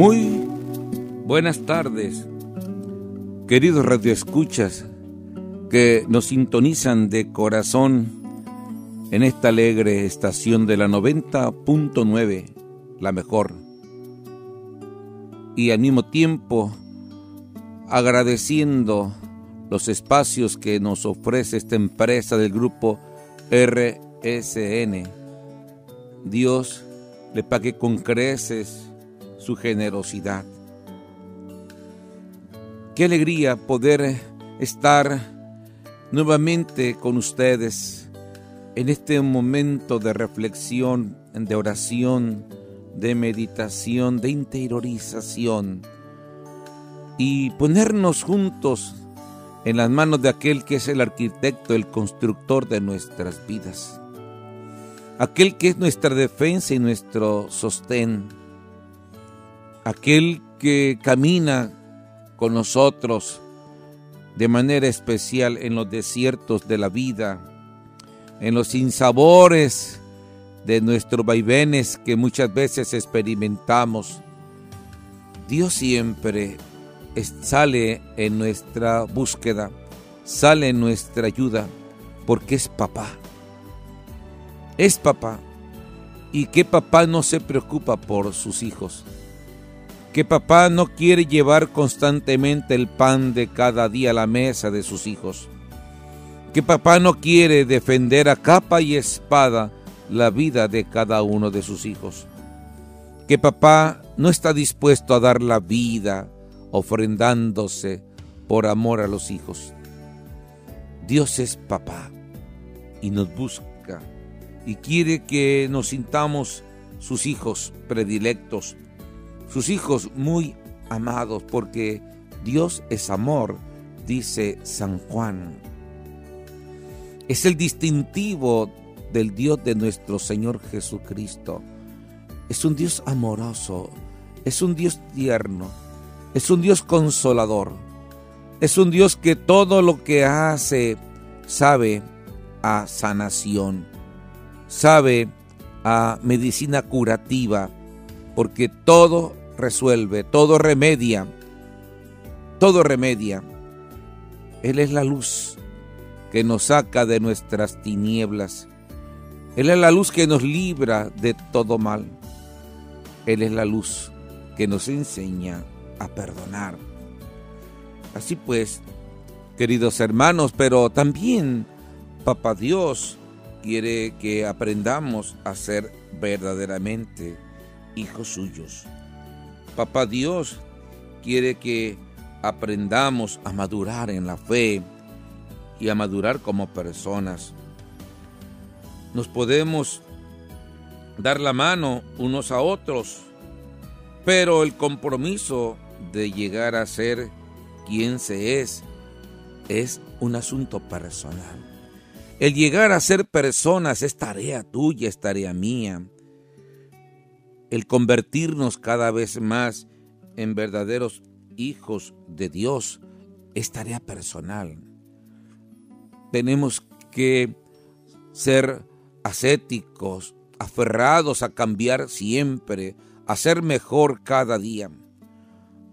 Muy buenas tardes, queridos radioescuchas que nos sintonizan de corazón en esta alegre estación de la 90.9, la mejor. Y al mismo tiempo agradeciendo los espacios que nos ofrece esta empresa del grupo RSN. Dios le pague con creces su generosidad. Qué alegría poder estar nuevamente con ustedes en este momento de reflexión, de oración, de meditación, de interiorización y ponernos juntos en las manos de aquel que es el arquitecto, el constructor de nuestras vidas, aquel que es nuestra defensa y nuestro sostén, aquel que camina con nosotros de manera especial en los desiertos de la vida, en los insabores de nuestros vaivenes que muchas veces experimentamos. Dios siempre sale en nuestra búsqueda, sale en nuestra ayuda, porque es papá. Es papá. Y que papá no se preocupa por sus hijos. Que papá no quiere llevar constantemente el pan de cada día a la mesa de sus hijos. Que papá no quiere defender a capa y espada la vida de cada uno de sus hijos. Que papá no está dispuesto a dar la vida, ofrendándose por amor a los hijos. Dios es papá y nos busca y quiere que nos sintamos sus hijos predilectos, sus hijos muy amados, porque Dios es amor, dice San Juan. Es el distintivo del Dios de nuestro Señor Jesucristo. Es un Dios amoroso, es un Dios tierno, es un Dios consolador. Es un Dios que todo lo que hace sabe a sanación, sabe a medicina curativa, porque todo resuelve, todo remedia, todo remedia. Él es la luz que nos saca de nuestras tinieblas. Él es la luz que nos libra de todo mal. Él es la luz que nos enseña a perdonar. Así pues, queridos hermanos, pero también Papá Dios quiere que aprendamos a ser verdaderamente hijos suyos. Papá Dios quiere que aprendamos a madurar en la fe y a madurar como personas. Nos podemos dar la mano unos a otros, pero el compromiso de llegar a ser quien se es es un asunto personal. El llegar a ser personas es tarea tuya, es tarea mía. El convertirnos cada vez más en verdaderos hijos de Dios es tarea personal. Tenemos que ser ascéticos, aferrados a cambiar siempre, a ser mejor cada día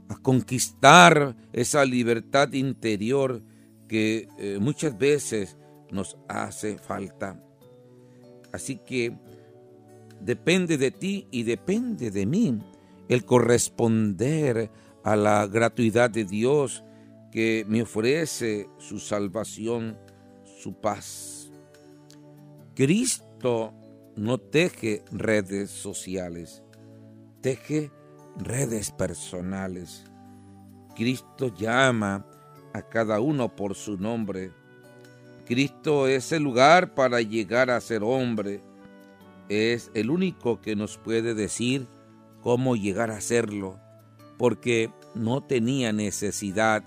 a conquistar esa libertad interior que eh, muchas veces nos hace falta. Así que depende de ti y depende de mí el corresponder a la gratuidad de Dios que me ofrece su salvación, su paz. Cristo no teje redes sociales, teje redes personales. Cristo llama a cada uno por su nombre. Cristo es el lugar para llegar a ser hombre. Es el único que nos puede decir cómo llegar a serlo, porque no tenía necesidad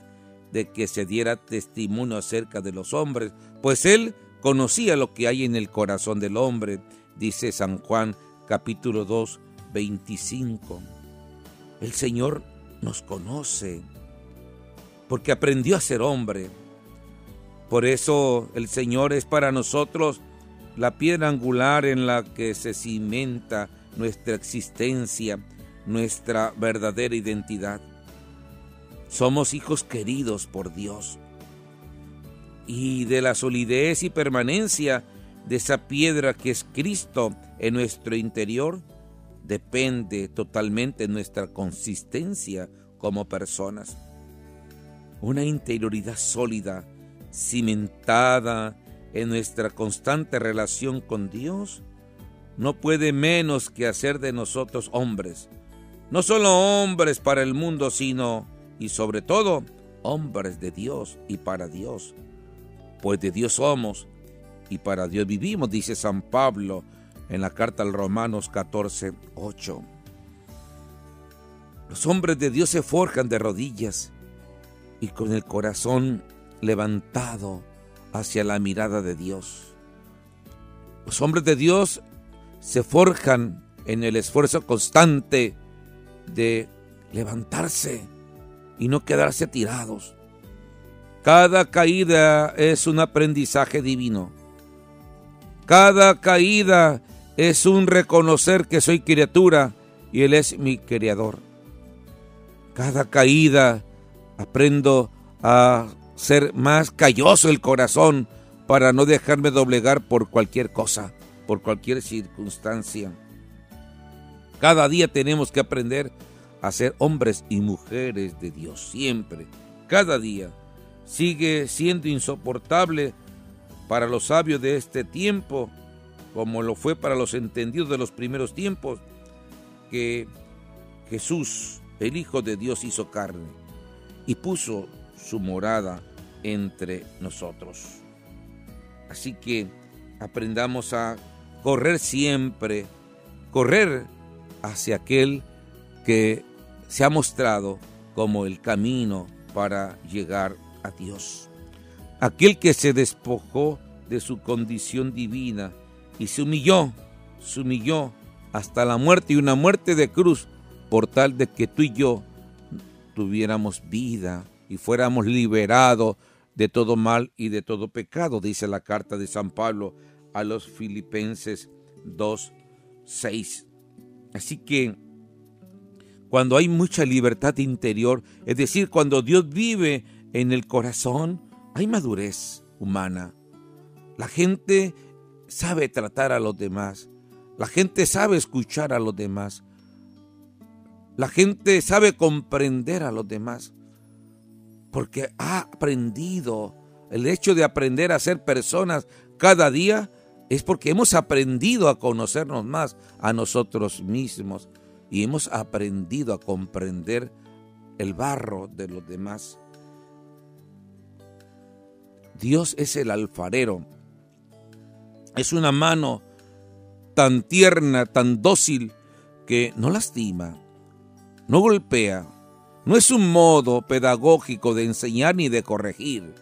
de que se diera testimonio acerca de los hombres, pues él conocía lo que hay en el corazón del hombre, dice San Juan capítulo 2, 25. El Señor nos conoce porque aprendió a ser hombre. Por eso el Señor es para nosotros la piedra angular en la que se cimenta nuestra existencia, nuestra verdadera identidad. Somos hijos queridos por Dios. Y de la solidez y permanencia de esa piedra que es Cristo en nuestro interior, depende totalmente nuestra consistencia como personas. Una interioridad sólida, cimentada en nuestra constante relación con Dios, no puede menos que hacer de nosotros hombres. No solo hombres para el mundo, sino y sobre todo hombres de Dios y para Dios. Pues de Dios somos y para Dios vivimos, dice San Pablo en la carta al Romanos 14, 8. Los hombres de Dios se forjan de rodillas y con el corazón levantado hacia la mirada de Dios. Los hombres de Dios se forjan en el esfuerzo constante de levantarse y no quedarse tirados. Cada caída es un aprendizaje divino. Cada caída es un reconocer que soy criatura y Él es mi creador. Cada caída aprendo a ser más calloso el corazón para no dejarme doblegar por cualquier cosa, por cualquier circunstancia. Cada día tenemos que aprender a ser hombres y mujeres de Dios, siempre, cada día. Sigue siendo insoportable para los sabios de este tiempo como lo fue para los entendidos de los primeros tiempos, que Jesús, el Hijo de Dios, hizo carne y puso su morada entre nosotros. Así que aprendamos a correr siempre, correr hacia aquel que se ha mostrado como el camino para llegar a Dios. Aquel que se despojó de su condición divina y se humilló, se humilló hasta la muerte y una muerte de cruz por tal de que tú y yo tuviéramos vida y fuéramos liberados de todo mal y de todo pecado, dice la carta de San Pablo a los Filipenses 2, 6. Así que cuando hay mucha libertad interior, es decir, cuando Dios vive en el corazón, hay madurez humana. La gente sabe tratar a los demás. La gente sabe escuchar a los demás. La gente sabe comprender a los demás. Porque ha aprendido. El hecho de aprender a ser personas cada día es porque hemos aprendido a conocernos más a nosotros mismos y hemos aprendido a comprender el barro de los demás. Dios es el alfarero es una mano tan tierna, tan dócil, que no lastima, no golpea. No es un modo pedagógico de enseñar ni de corregir.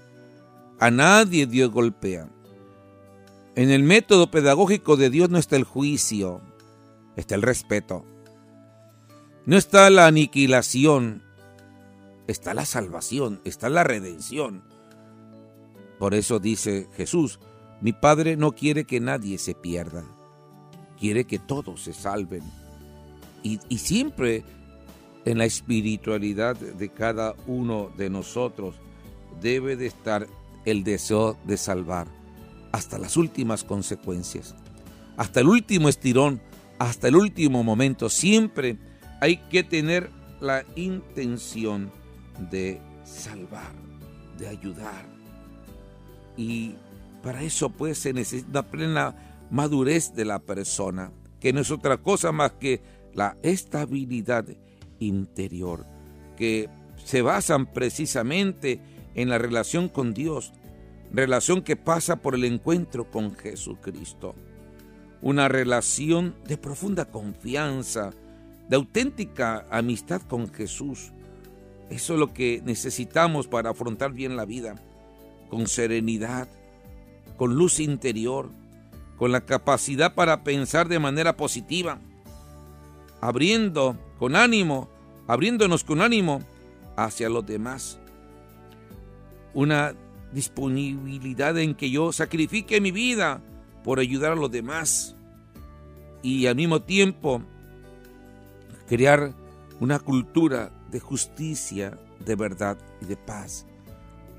A nadie Dios golpea. En el método pedagógico de Dios no está el juicio, está el respeto. No está la aniquilación, está la salvación, está la redención. Por eso dice Jesús, mi Padre no quiere que nadie se pierda, quiere que todos se salven. Y, siempre en la espiritualidad de cada uno de nosotros debe de estar el deseo de salvar hasta las últimas consecuencias, hasta el último estirón, hasta el último momento. Siempre hay que tener la intención de salvar, de ayudar. Y para eso pues se necesita plena madurez de la persona, que no es otra cosa más que la estabilidad interior, que se basan precisamente en la relación con Dios, relación que pasa por el encuentro con Jesucristo. Una relación de profunda confianza, de auténtica amistad con Jesús. Eso es lo que necesitamos para afrontar bien la vida, con serenidad, con luz interior, con la capacidad para pensar de manera positiva, abriendo con ánimo, abriéndonos con ánimo hacia los demás. Una disponibilidad en que yo sacrifique mi vida por ayudar a los demás y al mismo tiempo crear una cultura de justicia, de verdad y de paz.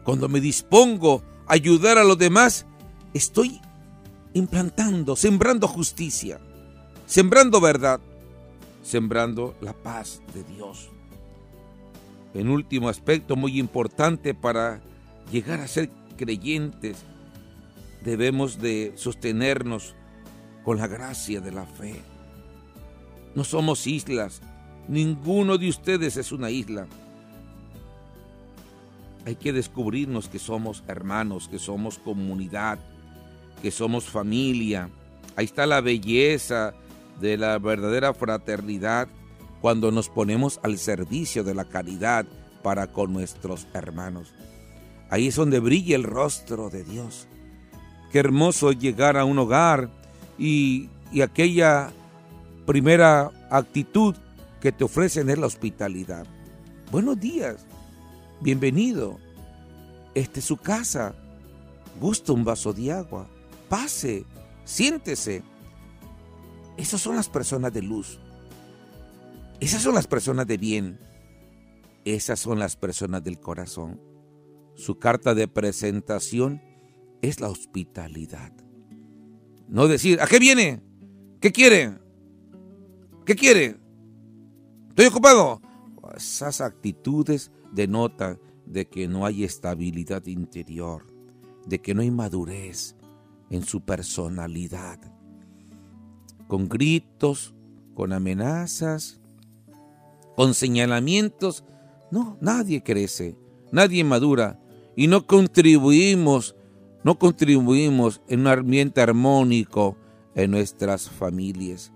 Cuando me dispongo a ayudar a los demás, estoy implantando, sembrando justicia, sembrando verdad, sembrando la paz de Dios. En último aspecto muy importante para llegar a ser creyentes, debemos de sostenernos con la gracia de la fe. No somos islas, ninguno de ustedes es una isla. Hay que descubrirnos que somos hermanos, que somos comunidad, que somos familia. Ahí está la belleza de la verdadera fraternidad cuando nos ponemos al servicio de la caridad para con nuestros hermanos. Ahí es donde brilla el rostro de Dios. Qué hermoso llegar a un hogar y, y aquella primera actitud que te ofrecen es la hospitalidad. Buenos días, bienvenido. Esta es su casa. Gusta un vaso de agua. Pase, siéntese. Esas son las personas de luz. Esas son las personas de bien. Esas son las personas del corazón. Su carta de presentación es la hospitalidad. No decir, ¿a qué viene? ¿Qué quiere? ¿Qué quiere? ¿Estoy ocupado? Esas actitudes denotan de que no hay estabilidad interior, de que no hay madurez en su personalidad. Con gritos, con amenazas, con señalamientos, no, nadie crece, nadie madura. Y no contribuimos no contribuimos en un ambiente armónico en nuestras familias.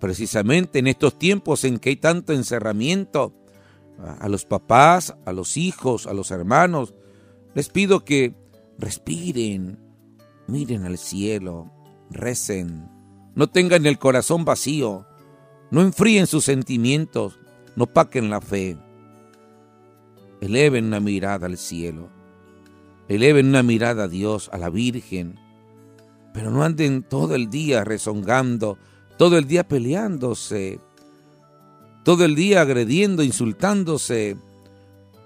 Precisamente en estos tiempos en que hay tanto encerramiento, a los papás, a los hijos, a los hermanos, les pido que respiren, miren al cielo, recen, no tengan el corazón vacío, no enfríen sus sentimientos, no paquen la fe, eleven una mirada al cielo eleven una mirada a Dios, a la Virgen, pero no anden todo el día rezongando, todo el día peleándose, todo el día agrediendo, insultándose,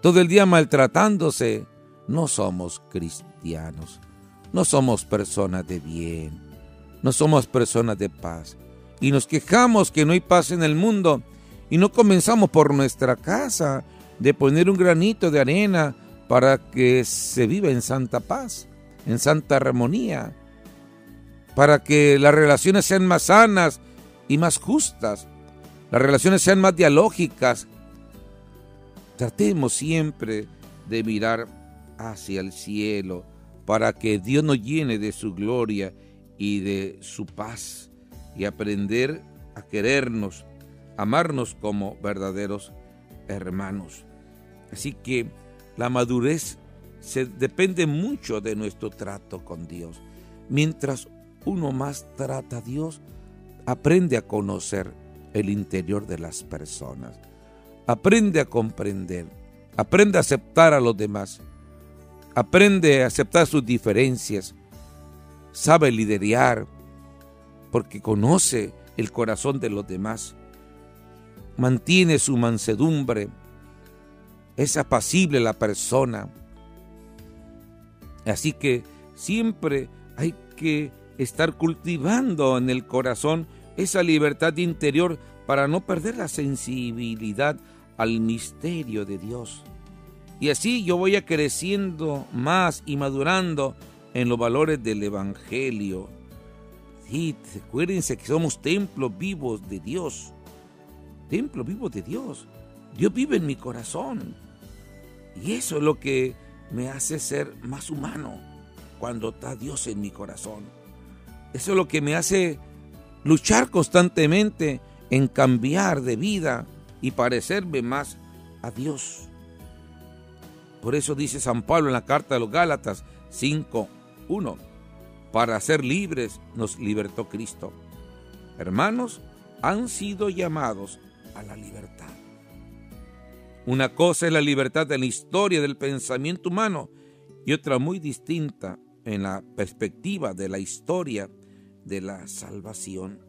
todo el día maltratándose. No somos cristianos, no somos personas de bien, no somos personas de paz. Y nos quejamos que no hay paz en el mundo y no comenzamos por nuestra casa de poner un granito de arena para que se viva en santa paz, en santa armonía, para que las relaciones sean más sanas y más justas, las relaciones sean más dialógicas. Tratemos siempre de mirar hacia el cielo para que Dios nos llene de su gloria y de su paz y aprender a querernos, amarnos como verdaderos hermanos. Así que la madurez se depende mucho de nuestro trato con Dios. Mientras uno más trata a Dios, aprende a conocer el interior de las personas. Aprende a comprender. Aprende a aceptar a los demás. Aprende a aceptar sus diferencias. Sabe liderar porque conoce el corazón de los demás. Mantiene su mansedumbre es apacible la persona. Así que siempre hay que estar cultivando en el corazón esa libertad interior para no perder la sensibilidad al misterio de Dios. Y así yo voy creciendo más y madurando en los valores del Evangelio. Sí, acuérdense que somos templos vivos de Dios. Templos vivos de Dios. Dios vive en mi corazón. Y eso es lo que me hace ser más humano cuando está Dios en mi corazón. Eso es lo que me hace luchar constantemente en cambiar de vida y parecerme más a Dios. Por eso dice San Pablo en la carta de los Gálatas 5.1, para ser libres nos libertó Cristo. Hermanos, han sido llamados a la libertad. Una cosa es la libertad de la historia del pensamiento humano y otra muy distinta en la perspectiva de la historia de la salvación.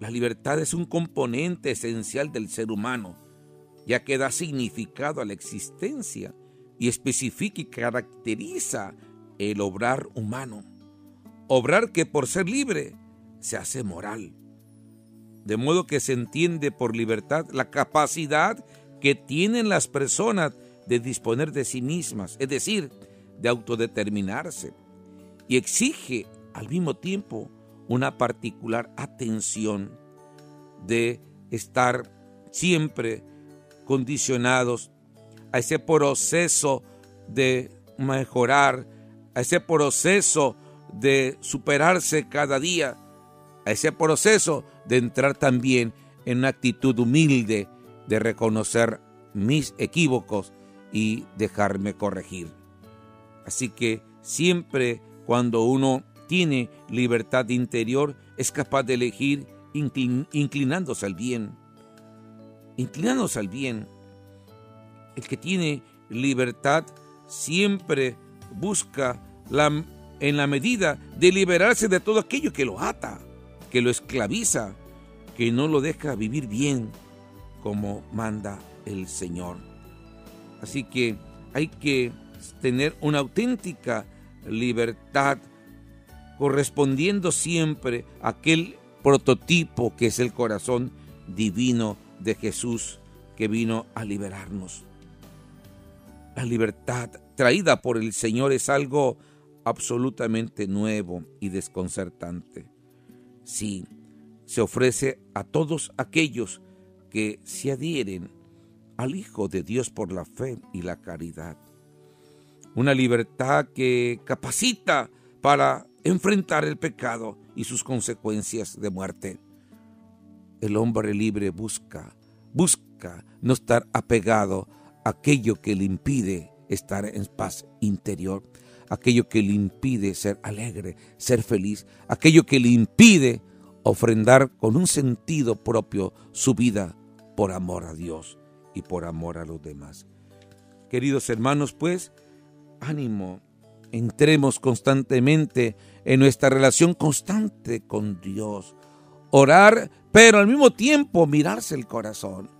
La libertad es un componente esencial del ser humano, ya que da significado a la existencia y especifica y caracteriza el obrar humano. Obrar que por ser libre se hace moral. De modo que se entiende por libertad la capacidad que tienen las personas de disponer de sí mismas, es decir, de autodeterminarse, y exige al mismo tiempo una particular atención de estar siempre condicionados a ese proceso de mejorar, a ese proceso de superarse cada día, a ese proceso de entrar también en una actitud humilde de reconocer mis equívocos y dejarme corregir. Así que siempre cuando uno tiene libertad interior es capaz de elegir inclinándose al bien. Inclinándose al bien. El que tiene libertad siempre busca la, en la medida de liberarse de todo aquello que lo ata, que lo esclaviza, que no lo deja vivir bien como manda el Señor. Así que hay que tener una auténtica libertad correspondiendo siempre a aquel prototipo que es el corazón divino de Jesús que vino a liberarnos. La libertad traída por el Señor es algo absolutamente nuevo y desconcertante. Sí, se ofrece a todos aquellos que se adhieren al Hijo de Dios por la fe y la caridad. Una libertad que capacita para enfrentar el pecado y sus consecuencias de muerte. El hombre libre busca, busca no estar apegado a aquello que le impide estar en paz interior, aquello que le impide ser alegre, ser feliz, aquello que le impide ofrendar con un sentido propio su vida por amor a Dios y por amor a los demás. Queridos hermanos, pues, ánimo, entremos constantemente en nuestra relación constante con Dios. Orar, pero al mismo tiempo mirarse el corazón.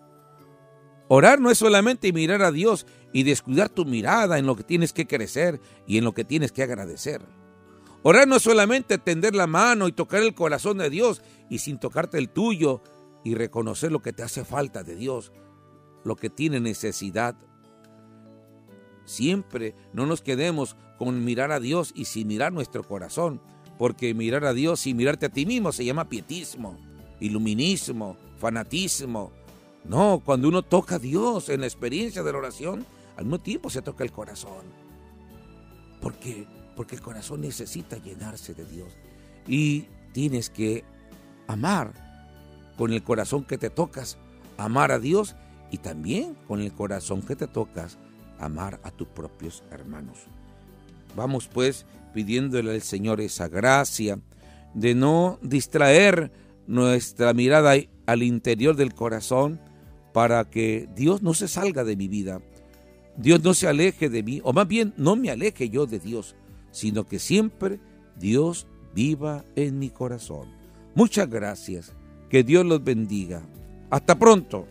Orar no es solamente mirar a Dios y descuidar tu mirada en lo que tienes que crecer y en lo que tienes que agradecer. Orar no es solamente tender la mano y tocar el corazón de Dios y sin tocarte el tuyo y reconocer lo que te hace falta de Dios, lo que tiene necesidad. Siempre no nos quedemos con mirar a Dios y sin mirar nuestro corazón, porque mirar a Dios y mirarte a ti mismo se llama pietismo, iluminismo, fanatismo. No, cuando uno toca a Dios en la experiencia de la oración, al mismo tiempo se toca el corazón. ¿Por qué? Porque el corazón necesita llenarse de Dios. Y tienes que amar con el corazón que te tocas, amar a Dios y también con el corazón que te tocas, amar a tus propios hermanos. Vamos pues pidiéndole al Señor esa gracia de no distraer nuestra mirada al interior del corazón para que Dios no se salga de mi vida, Dios no se aleje de mí, o más bien no me aleje yo de Dios, sino que siempre Dios viva en mi corazón. Muchas gracias, que Dios los bendiga. Hasta pronto.